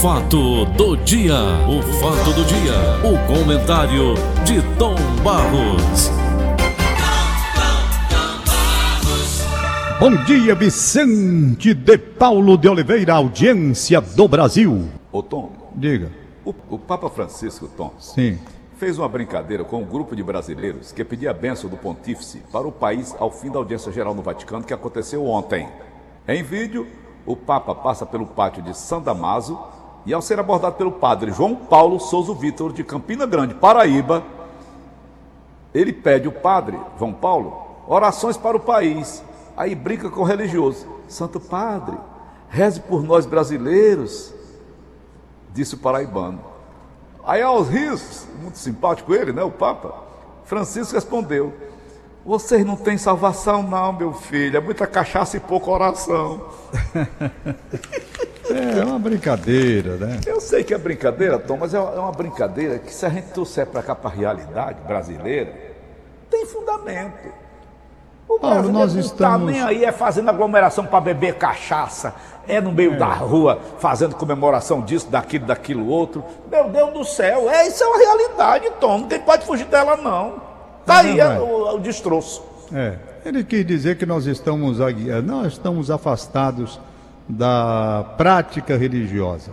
fato do dia, o fato do dia, o comentário de Tom Barros. Bom dia, Vicente de Paulo de Oliveira, audiência do Brasil. Ô Tom, Diga. o, o Papa Francisco, Tom, Sim. fez uma brincadeira com um grupo de brasileiros que pedia a bênção do pontífice para o país ao fim da audiência geral no Vaticano que aconteceu ontem. Em vídeo, o Papa passa pelo pátio de San Damaso e ao ser abordado pelo padre João Paulo Souza Vitor de Campina Grande, Paraíba, ele pede ao padre João Paulo orações para o país. Aí brinca com o religioso. Santo Padre, reze por nós brasileiros, disse o paraibano. Aí aos rios, muito simpático ele, né, o Papa, Francisco respondeu: Vocês não têm salvação não, meu filho, é muita cachaça e pouca oração. É uma brincadeira, né? Eu sei que é brincadeira, Tom, mas é uma é uma brincadeira que se a gente trouxer para cá para a realidade brasileira, tem fundamento. O Paulo, nós não estamos- tá nem aí é fazendo aglomeração para beber cachaça, é no meio da rua fazendo comemoração disso, daquilo, daquilo outro. Meu Deus do céu, é isso é uma realidade, Tom. Ninguém pode fugir dela não. Tá É aí é, o, o destroço. É. Ele quis dizer que nós estamos, eh, nós estamos afastados da prática religiosa.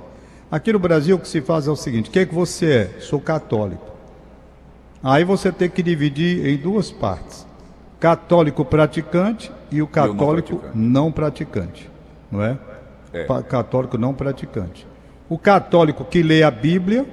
Aqui no Brasil o que se faz é o seguinte: o que, é que você é? Sou católico. Aí você tem que dividir em duas partes: católico praticante e o católico não praticante, não é? É. Católico não praticante. O católico que lê a Bíblia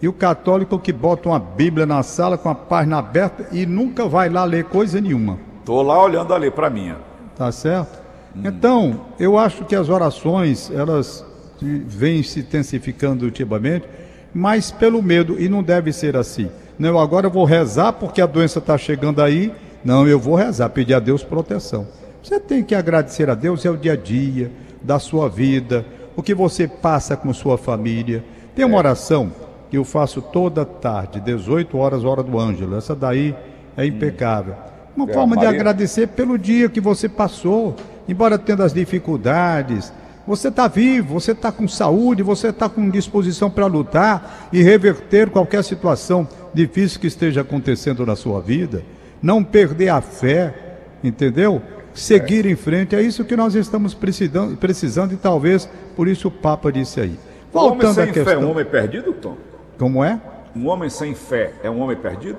e o católico que bota uma Bíblia na sala com a página aberta e nunca vai lá ler coisa nenhuma. Tô lá olhando ali para minha. Tá certo? Então, eu acho que as orações, elas vêm se intensificando ultimamente, mas pelo medo, e não deve ser assim. Não, eu agora vou rezar porque a doença está chegando aí. Não, eu vou rezar, pedir a Deus proteção. Você tem que agradecer a Deus, é o dia a dia da sua vida, o que você passa com sua família. Tem uma oração que eu faço toda tarde, 18 horas, hora do Ângelo. Essa daí é impecável. Uma É, forma de agradecer pelo dia que você passou, embora tendo as dificuldades. Você está vivo, você está com saúde, você está com disposição para lutar e reverter qualquer situação difícil que esteja acontecendo na sua vida. Não perder a fé, entendeu? Seguir em frente, é isso que nós estamos precisando, precisando e talvez por isso o Papa disse aí. Um homem Voltando à sem fé é um questão, homem perdido, Tom? como é? Um homem sem fé é um homem perdido?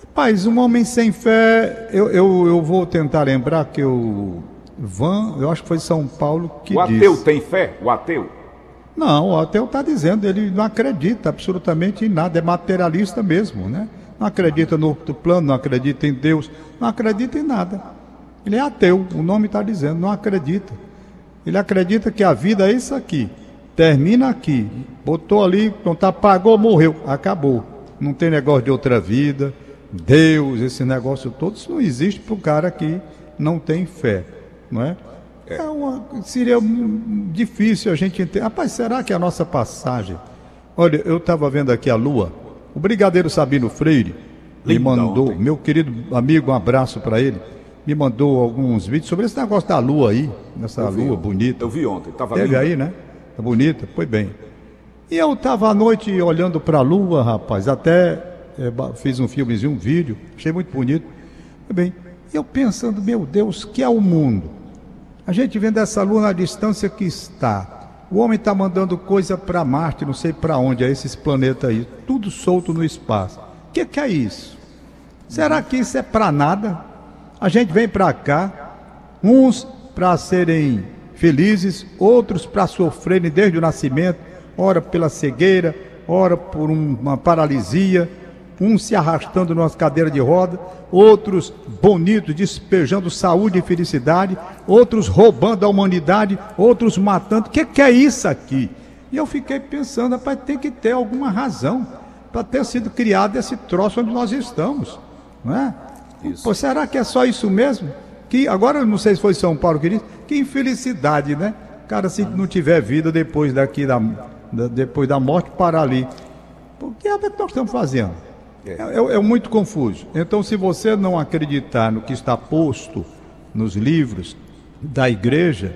Rapaz, um homem sem fé, eu, eu, eu vou tentar lembrar que o Van, eu acho que foi São Paulo que o ateu disse. tem fé? O ateu? Não, o ateu está dizendo, ele não acredita absolutamente em nada, é materialista mesmo, né? Não acredita no outro plano, não acredita em Deus, não acredita em nada. Ele é ateu, o nome está dizendo, não acredita. Ele acredita que a vida é isso aqui, termina aqui, botou ali, pronto, apagou, morreu, acabou. Não tem negócio de outra vida, Deus, esse negócio todo, isso não existe para o cara que não tem fé, não é? É uma, seria difícil a gente entender. Rapaz, será que a nossa passagem. Olha, eu estava vendo aqui a lua. O Brigadeiro Sabino Freire me Linda mandou, ontem. meu querido amigo, um abraço para ele. Me mandou alguns vídeos sobre esse negócio da lua aí, nessa Eu lua bonita. Eu vi ontem, tava Teve lindo. aí, né? Tá bonita, foi bem. E eu estava à noite olhando para a lua, rapaz, até ba- fiz um filmezinho, um vídeo, achei muito bonito. Foi bem. E eu pensando, meu Deus, que é o mundo? A gente vendo essa lua na distância que está. O homem está mandando coisa para Marte, não sei para onde, é esses planetas aí, tudo solto no espaço. O que, que é isso? Será que isso é para nada? A gente vem para cá, uns para serem felizes, outros para sofrerem desde o nascimento, ora pela cegueira, ora por um- uma paralisia, uns se arrastando numa cadeira de roda, outros bonitos, despejando saúde e felicidade, outros roubando a humanidade, outros matando. O que, que é isso aqui? E eu fiquei pensando, rapaz, tem que ter alguma razão para ter sido criado esse troço onde nós estamos, não é? Pô, será que é só isso mesmo? Que agora eu não sei se foi São Paulo que disse, que infelicidade, né? Cara, se não tiver vida depois daqui da, da- depois da morte parar ali. O que é que nós estamos fazendo? É, é- é muito confuso. Então, se você não acreditar no que está posto nos livros da igreja,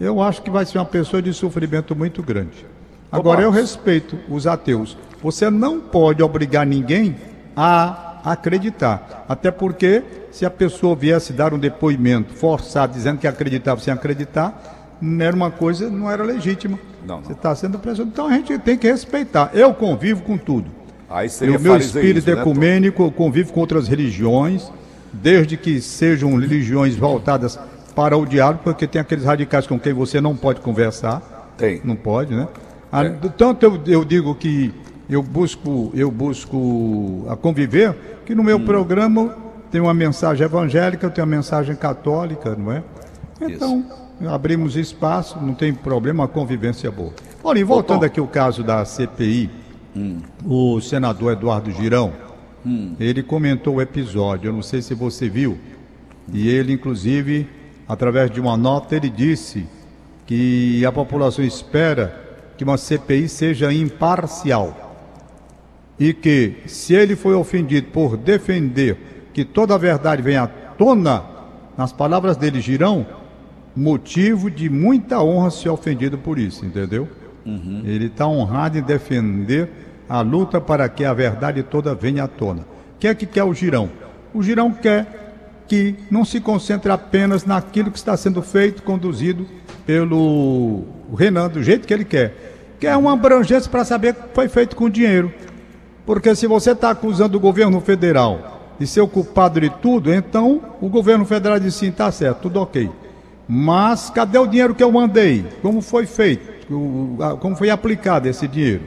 eu acho que vai ser uma pessoa de sofrimento muito grande. Agora eu respeito os ateus. Você não pode obrigar ninguém a acreditar. Até porque, se a pessoa viesse dar um depoimento forçado, dizendo que acreditava sem acreditar, não era uma coisa, não era legítima. Não, não. Você está sendo pressionado. Então a gente tem que respeitar. Eu convivo com tudo. Aí E seria o meu espírito né, Tom? ecumênico eu convivo com outras religiões, desde que sejam religiões voltadas para o diálogo, porque tem aqueles radicais com quem você não pode conversar. Tem. Não pode, né? Ah, É. Tanto eu, eu digo que eu busco, eu busco a conviver, que no Hum. meu programa tem uma mensagem evangélica, tem uma mensagem católica, não é? Então, abrimos espaço, não tem problema, a convivência é boa. Olha, e voltando aqui o caso da CPI, o senador Eduardo Girão, ele comentou o episódio, eu não sei se você viu, e ele, inclusive, através de uma nota, ele disse que a população espera que uma CPI seja imparcial e que, se ele foi ofendido por defender que toda a verdade venha à tona, nas palavras dele, Girão, motivo de muita honra ser ofendido por isso, entendeu? Ele está honrado em defender a luta para que a verdade toda venha à tona. O que é que quer o Girão? O Girão quer que não se concentre apenas naquilo que está sendo feito, conduzido pelo Renan, do jeito que ele quer. Quer uma abrangência para saber que foi feito com o dinheiro. Porque se você está acusando o governo federal de ser o culpado de tudo, então o governo federal diz sim, tá certo, tudo ok. Mas cadê o dinheiro que eu mandei? Como foi feito? Como foi aplicado esse dinheiro?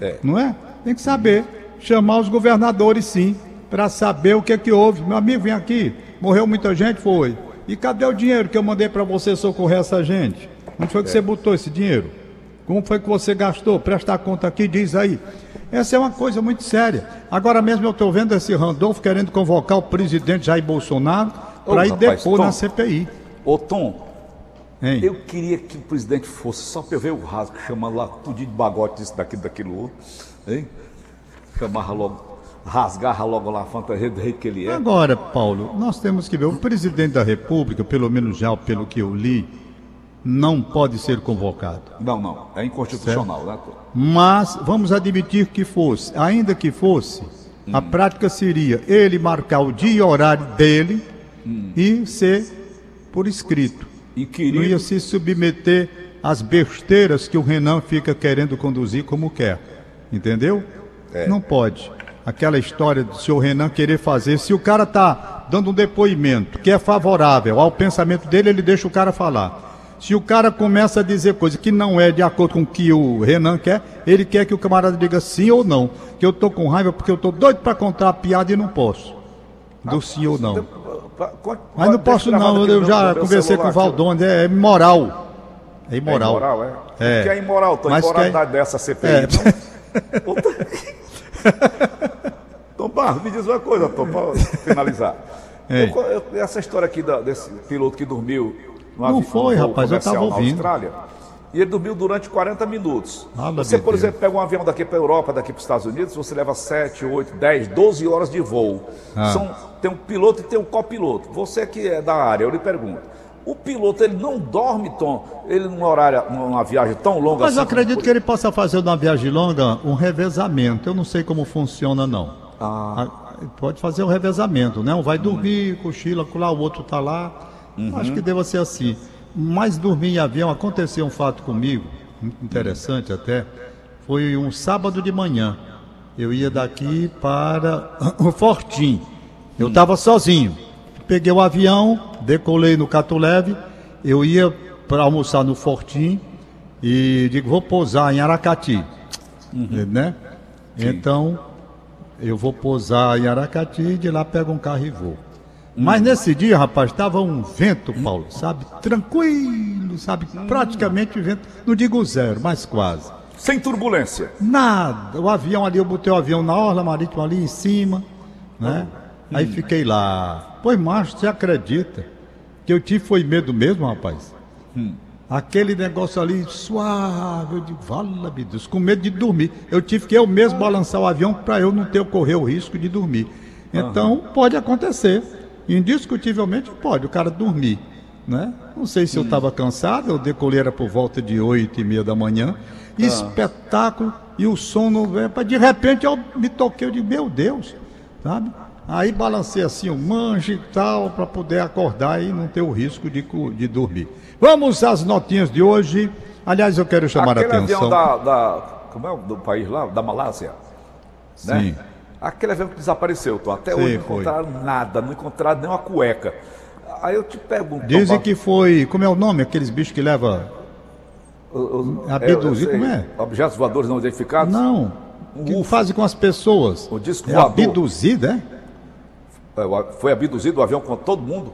É. Não é? Tem que saber. Chamar os governadores sim, para saber o que é que houve. Meu amigo, vem aqui. Morreu muita gente? Foi. E cadê o dinheiro que eu mandei para você socorrer essa gente? Onde foi que você botou esse dinheiro? Como foi que você gastou? Presta a conta aqui, diz aí. Essa é uma coisa muito séria. Agora mesmo eu estou vendo esse Randolfo querendo convocar o presidente Jair Bolsonaro para ir depor Tom. na CPI. Ô, Tom, Hein? eu queria que o presidente fosse só pra eu ver o rasgo, chamando lá tudinho de bagote disso, daquilo, daquilo outro, hein? Chamava logo, rasgava logo lá a fantasia do rei que ele é. Agora, Paulo, nós temos que ver, o presidente da República, pelo menos já pelo que eu li, não pode ser convocado. Não, não, é inconstitucional, né, Tom? Mas vamos admitir que fosse, ainda que fosse, a prática seria ele marcar o dia e horário dele e ser por escrito. Não ia se submeter às besteiras que o Renan fica querendo conduzir como quer. Entendeu? Não pode. Aquela história do senhor Renan querer fazer. Se o cara está dando um depoimento que é favorável ao pensamento dele, ele deixa o cara falar. Se o cara começa a dizer coisa que não é de acordo com o que o Renan quer, ele quer que o camarada diga sim ou não. Que eu tô com raiva porque eu tô doido para contar a piada e não posso. Do sim ou não. Mas não posso não, eu já conversei com o Valdone, é imoral. É É imoral. imoral, é? É. Que é imoral, Tom? Mas Imoralidade que- dessa CPI, É. Puta- Tom Barros, me diz uma coisa, Tom, para finalizar. Ei. Eu- eu- essa história aqui da- desse piloto que dormiu no Não avi- foi, no rapaz, eu comercial tava na ouvindo. Austrália, e ele dormiu durante 40 minutos. Fala você, por Deus. exemplo, pega um avião daqui para a Europa, daqui para os Estados Unidos, você leva 7, 8, 10, 12 horas de voo. Ah. São, tem um piloto e tem um copiloto. Você que é da área, eu lhe pergunto. O piloto, ele não dorme, Tom, ele numa, horária, numa viagem tão longa Mas assim. eu acredito que ele possa fazer numa viagem longa um revezamento. Eu não sei como funciona, não. Ah. Ah, Pode fazer um revezamento, né? Um vai dormir, cochila, lá, o outro tá lá. Uhum. Acho que deva ser assim. Mas dormir em avião, aconteceu um fato comigo, muito interessante até. Foi um sábado de manhã. Eu ia daqui para o Fortim. Eu estava sozinho. Peguei o avião, decolei no Catuleve. Eu ia para almoçar no Fortim e digo, vou pousar em Aracati. Né? Então, eu vou pousar em Aracati e de lá pego um carro e vou. Mas nesse dia, rapaz, estava um vento, Paulo, sabe? Tranquilo, sabe? Praticamente vento, não digo zero, mas quase. Sem turbulência. Nada. O avião ali, eu botei o avião na orla marítima ali em cima, né? Aí fiquei lá. Pois, macho, você acredita que eu tive foi medo mesmo, rapaz? Aquele negócio ali suave, eu digo, vala Deus, com medo de dormir. Eu tive que eu mesmo balançar o avião para eu não ter correr o risco de dormir. Então, pode acontecer. Indiscutivelmente pode, o cara dormir. né? Não sei se eu estava cansado, eu decolei era por volta de oito e meia da manhã. Espetáculo e o sono, de repente eu me toquei, eu digo, meu Deus, sabe? Aí balancei assim o manche e tal, para poder acordar e não ter o risco de, de dormir. Vamos às notinhas de hoje. Aliás, eu quero chamar Aquele a atenção. avião da, da. Como é o do país lá? Da Malásia. Né? Aquele avião que desapareceu, Tom. Até Sim, hoje não foi. encontraram nada, não encontraram nem uma cueca. Aí eu te pergunto. Dizem que foi. Como é o nome? Aqueles bichos que abduzido, eu sei, como é? Objetos voadores não identificados? Não. O que fazem com as pessoas? O disco é voador. abduzido, é? É, Foi abduzido o avião com todo mundo?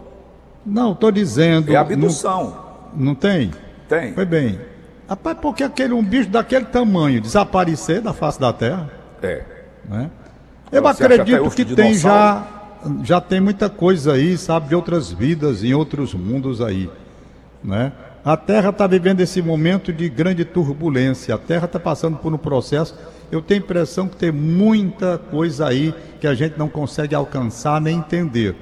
Não, estou dizendo. É abdução. Não, não tem? Tem. Foi bem. Rapaz, porque aquele, um bicho daquele tamanho desaparecer da face da Terra, É. né? Eu Você acredito que tem já, já tem muita coisa aí, sabe, de outras vidas em outros mundos aí, né? A Terra está vivendo esse momento de grande turbulência. A Terra está passando por um processo. Eu tenho a impressão que tem muita coisa aí que a gente não consegue alcançar nem entender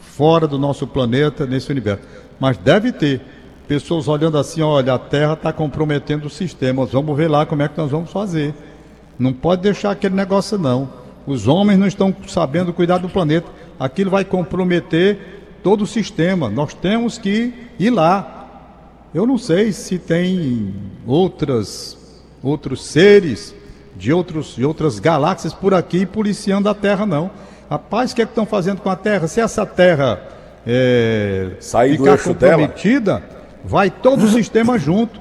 fora do nosso planeta, nesse universo. Mas deve ter pessoas olhando assim, olha, a Terra está comprometendo os sistemas, vamos ver lá como é que nós vamos fazer. Não pode deixar aquele negócio não. Os homens não estão sabendo cuidar do planeta. Aquilo vai comprometer todo o sistema. Nós temos que ir lá. Eu não sei se tem outras outros seres de, outros, de outras galáxias por aqui policiando a Terra, não. Rapaz, o que é que estão fazendo com a Terra? Se essa Terra é, Sair do ficar dela. comprometida, vai todo o sistema junto.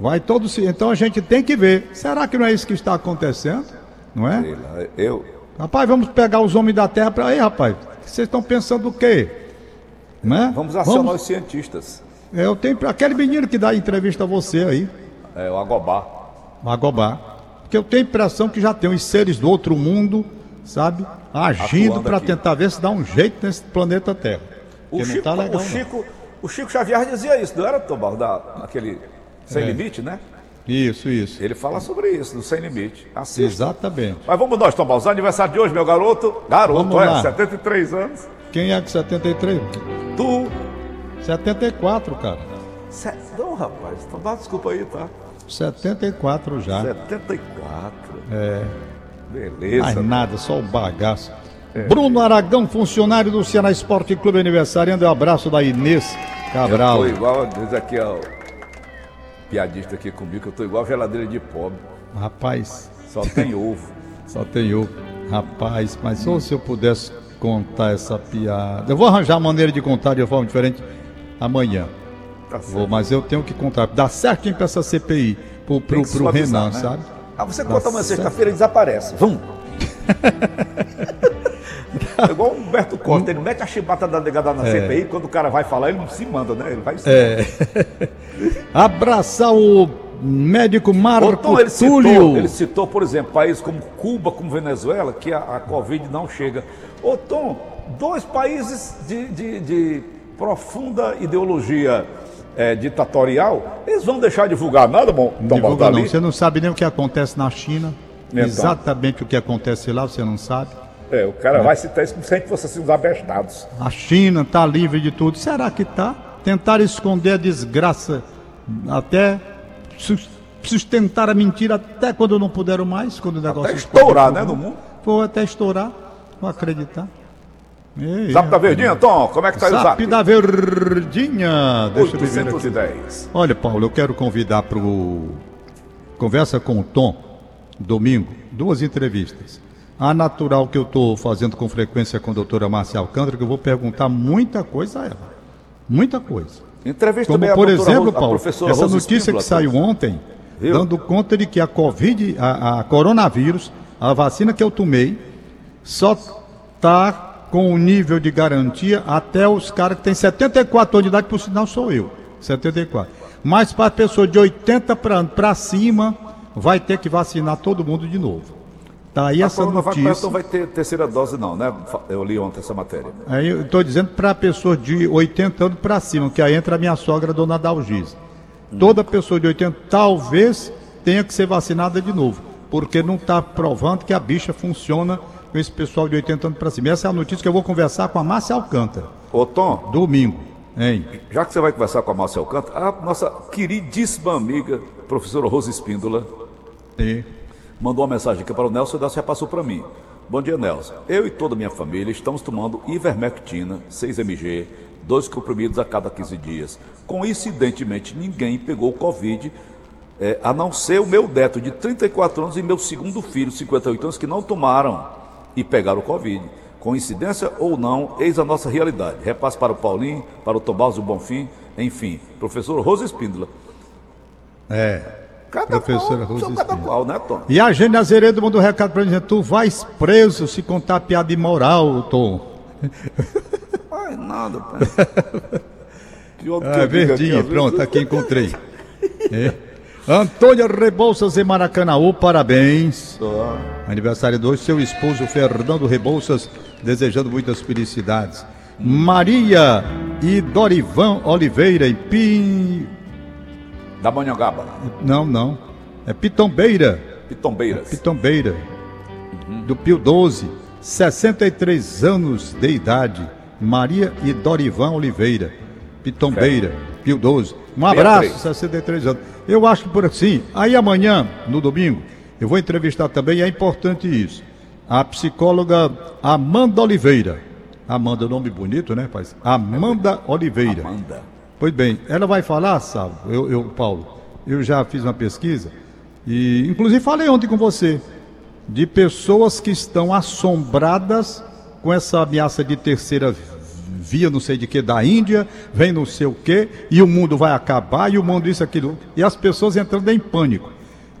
Vai todo Então a gente tem que ver. Será que não é isso que está acontecendo? Não é? Eu. Rapaz, vamos pegar os homens da Terra para aí, rapaz. Vocês estão pensando o quê? Né? Vamos acionar os cientistas. É, Eu tenho aquele menino que dá entrevista a você aí, É, o Agobá. Magobá. Porque eu tenho a impressão que já tem os seres do outro mundo, sabe? Agindo para tentar ver se dá um jeito nesse planeta Terra. O Chico, tá legal. o. Chico, o Chico Xavier dizia isso, não era, Tobal? Da, aquele Sem É. Limite, né? Isso, isso. Ele fala sobre isso, do Sem Limite. Assista. Exatamente. Mas vamos nós, Tobal. O aniversário de hoje, meu garoto. Garoto, Vamos é, lá. 73 anos. Quem é que 73? Tu. 74, cara. Se... Não, rapaz. Tobal, desculpa aí, tá? 74 já. 74. É. Beleza. Mais nada, só o bagaço. Bruno Aragão, funcionário do Ceará Esporte Clube Aniversariando, é o abraço da Inês Cabral. Eu tô igual, diz aqui, ó. Piadista aqui comigo, que eu tô igual geladeira de pobre. Rapaz, Só tem ovo. só tem eu. Rapaz, mas só se eu pudesse contar essa piada. Eu vou arranjar maneira de contar de forma diferente amanhã. Tá certo. Vou, mas eu tenho que contar. Dá certinho pra essa CPI, pro, pro, pro Renan, né? sabe? Ah, você Tá conta amanhã certo. sexta-feira e desaparece. Vamos. É igual o Humberto Costa, ele mete a chibata da negada na CPI, quando o cara vai falar, ele não se manda, né? Ele vai É. Abraçar o médico Marco Então ele citou, Túlio. ele citou, por exemplo, países como Cuba, como Venezuela, que a, a Covid não chega. Ô Tom, dois países de, de- de profunda ideologia eh, ditatorial, eles vão deixar de divulgar nada, bom? Tom Divulga não. Baldali? Você não sabe nem o que acontece na China. Então. Exatamente o que acontece lá, você não sabe. É, o cara vai citar isso como se a gente fosse assim, os abestados. A China está livre de tudo. Será que está? Tentaram esconder a desgraça até sus- sustentar a mentira até quando não puderam mais, quando o negócio Até estourar, né, no mundo. Foi até estourar. Não acreditar. Ei, Zap da Verdinha, Tom, como é que tá aí o Zap zap? da Verdinha. Deixa eu ver aqui. 810. Olha, Paulo, eu quero convidar para o Conversa com o Tom, domingo, duas entrevistas. A natural que eu estou fazendo com frequência com a doutora Márcia Alcântara, que eu vou perguntar muita coisa a ela. Muita coisa. Entrevista Como, por exemplo, Ro- a Paulo, essa Rosa notícia que saiu ontem, Viu? dando conta de que a Covid, a, a coronavírus, a vacina que eu tomei, só está com o nível de garantia até os caras que têm 74 anos de idade, por sinal sou eu, 74. Mas para a pessoa de 80 para cima, vai ter que vacinar todo mundo de novo. Tá aí A essa notícia. não vai ter terceira dose, não, né? Eu li ontem essa matéria. Aí eu estou dizendo para pessoas de 80 anos para cima, que aí entra a minha sogra, dona Dalgise. Toda pessoa de 80 talvez tenha que ser vacinada de novo, porque não está provando que a bicha funciona com esse pessoal de 80 anos para cima. Essa é a notícia que eu vou conversar com a Márcia Alcântara, Ô, Tom, domingo. Hein? Já que você vai conversar com a Márcia Alcântara, a nossa queridíssima amiga, professora Rose Espíndola, Sim. Mandou uma mensagem aqui para o Nelson e Nelson já passou para mim. Bom dia, Nelson. Eu e toda a minha família estamos tomando ivermectina 6mg, dois comprimidos a cada 15 dias. Coincidentemente, ninguém pegou Covid, é, a não ser o meu neto de 34 anos e meu segundo filho, 58 anos, que não tomaram e pegaram Covid. Coincidência ou não, eis a nossa realidade. Repasse para o Paulinho, para o Tomás do Bonfim, enfim. Professor Rosa Espíndola. É. Cada Professora qual, são cada qual, né, Tom? E a Gênia Azeredo mandou um recado pra gente: tu vais preso se contar piada imoral, Tom. Ai, nada, pai. Pior Ah, aqui, verdinha, às pronto, aqui encontrei. É. Antônia Rebouças em Maracanãú, parabéns. Aniversário de hoje, seu esposo Fernando Rebouças, desejando muitas felicidades. Maria e Dorivan Oliveira em Pim. Da Manhangaba, Não, não. É Pitombeira. Pitombeiras. Pitombeira. Do Pio 12, 63 anos de idade. Maria e Dorivan Oliveira. Pitombeira, Pio 12. Um abraço, 63. 63 anos. Eu acho que por assim. Aí amanhã, no domingo, eu vou entrevistar também, é importante isso. A psicóloga Amanda Oliveira. Amanda, nome bonito, né, pai? Amanda Oliveira. Amanda. Pois bem, ela vai falar, sabe, eu, eu, Paulo, eu já fiz uma pesquisa e, inclusive, falei ontem com você de pessoas que estão assombradas com essa ameaça de terceira via, não sei de que, da Índia, vem não sei o que, e o mundo vai acabar, e o mundo isso, aquilo, e as pessoas entrando em pânico.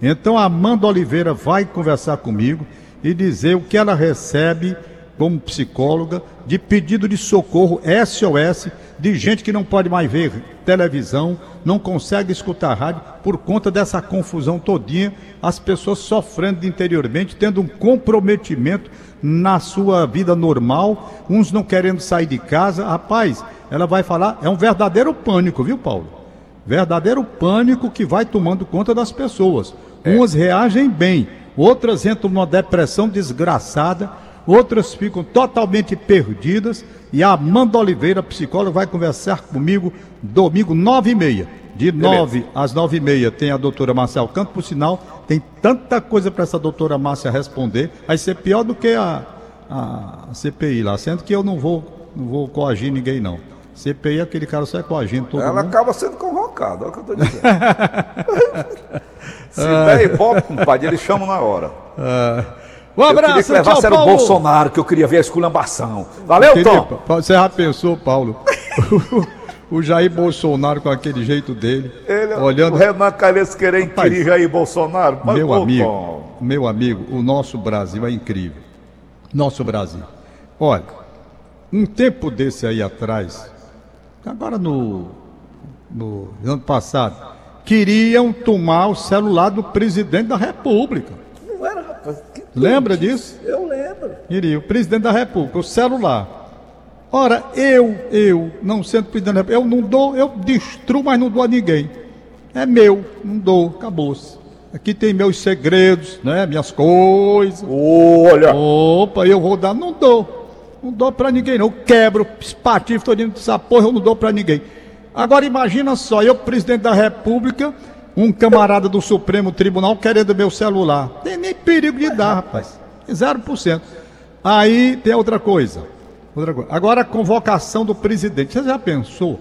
Então a Amanda Oliveira vai conversar comigo e dizer o que ela recebe como psicóloga de pedido de socorro SOS de gente que não pode mais ver televisão, não consegue escutar rádio por conta dessa confusão todinha, as pessoas sofrendo interiormente, tendo um comprometimento na sua vida normal, uns não querendo sair de casa. Rapaz, ela vai falar, é um verdadeiro pânico, viu, Paulo? Verdadeiro pânico que vai tomando conta das pessoas. Umas reagem bem, outras entram numa depressão desgraçada, outras ficam totalmente perdidas. E a Amanda Oliveira, psicóloga, vai conversar comigo domingo, nove e meia. De nove às nove e meia tem a doutora Márcia Alcanto, por sinal, tem tanta coisa para essa doutora Márcia responder, vai ser pior do que a, a CPI lá, sendo que eu não vou, não vou coagir ninguém, não. CPI é aquele cara só é coagindo todo Ela mundo. acaba sendo convocada, é o que eu tô dizendo. Se der ibope, compadre, eles chamam na hora. Um eu queria abraço, que levasse tchau, era o Paulo. Bolsonaro, que eu queria ver a esculhambação. Valeu, Queria- Tom! Você já pensou, Paulo? o Jair Bolsonaro com aquele jeito dele, Ele, olhando. O Renan Calheiros querer Rapaz, inquirir Jair Bolsonaro. Mas, Meu amigo, Tom, meu amigo, o nosso Brasil é incrível. Nosso Brasil. Olha, um tempo desse aí atrás, agora no, no ano passado, queriam tomar o celular do presidente da República. Não era, rapaz. Que Lembra disso? Eu lembro. Queria o presidente da República, o celular. Ora, eu, eu, não sendo presidente da República, eu não dou, eu destruo, mas não dou a ninguém. É meu, não dou, acabou-se. Aqui tem meus segredos, né? Minhas coisas. Olha! Opa, eu vou dar, não dou. Não dou pra ninguém, não. Eu quebro, espatifo, todo mundo dessa porra, eu não dou pra ninguém. Agora imagina só, eu, presidente da República, um camarada do Supremo Tribunal querendo meu celular. Tem nem perigo de dar, rapaz. 0%. Aí tem outra coisa. Outra coisa. Agora a convocação do presidente. Você já pensou?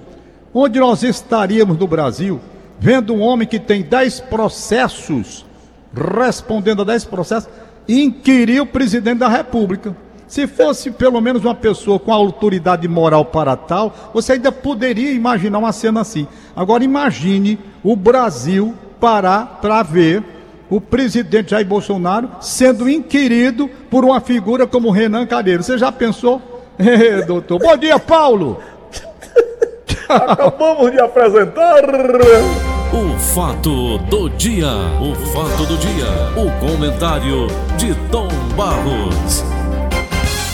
Onde nós estaríamos no Brasil vendo um homem que tem 10 processos, respondendo a 10 processos, inquirir o presidente da República? Se fosse pelo menos uma pessoa com autoridade moral para tal, você ainda poderia imaginar uma cena assim. Agora imagine o Brasil parar para ver o presidente Jair Bolsonaro sendo inquirido por uma figura como Renan Calheiros. Você já pensou? Eh, doutor. Bom dia, Paulo. Acabamos de apresentar. O fato do dia. O fato do dia. O comentário de Tom Barros.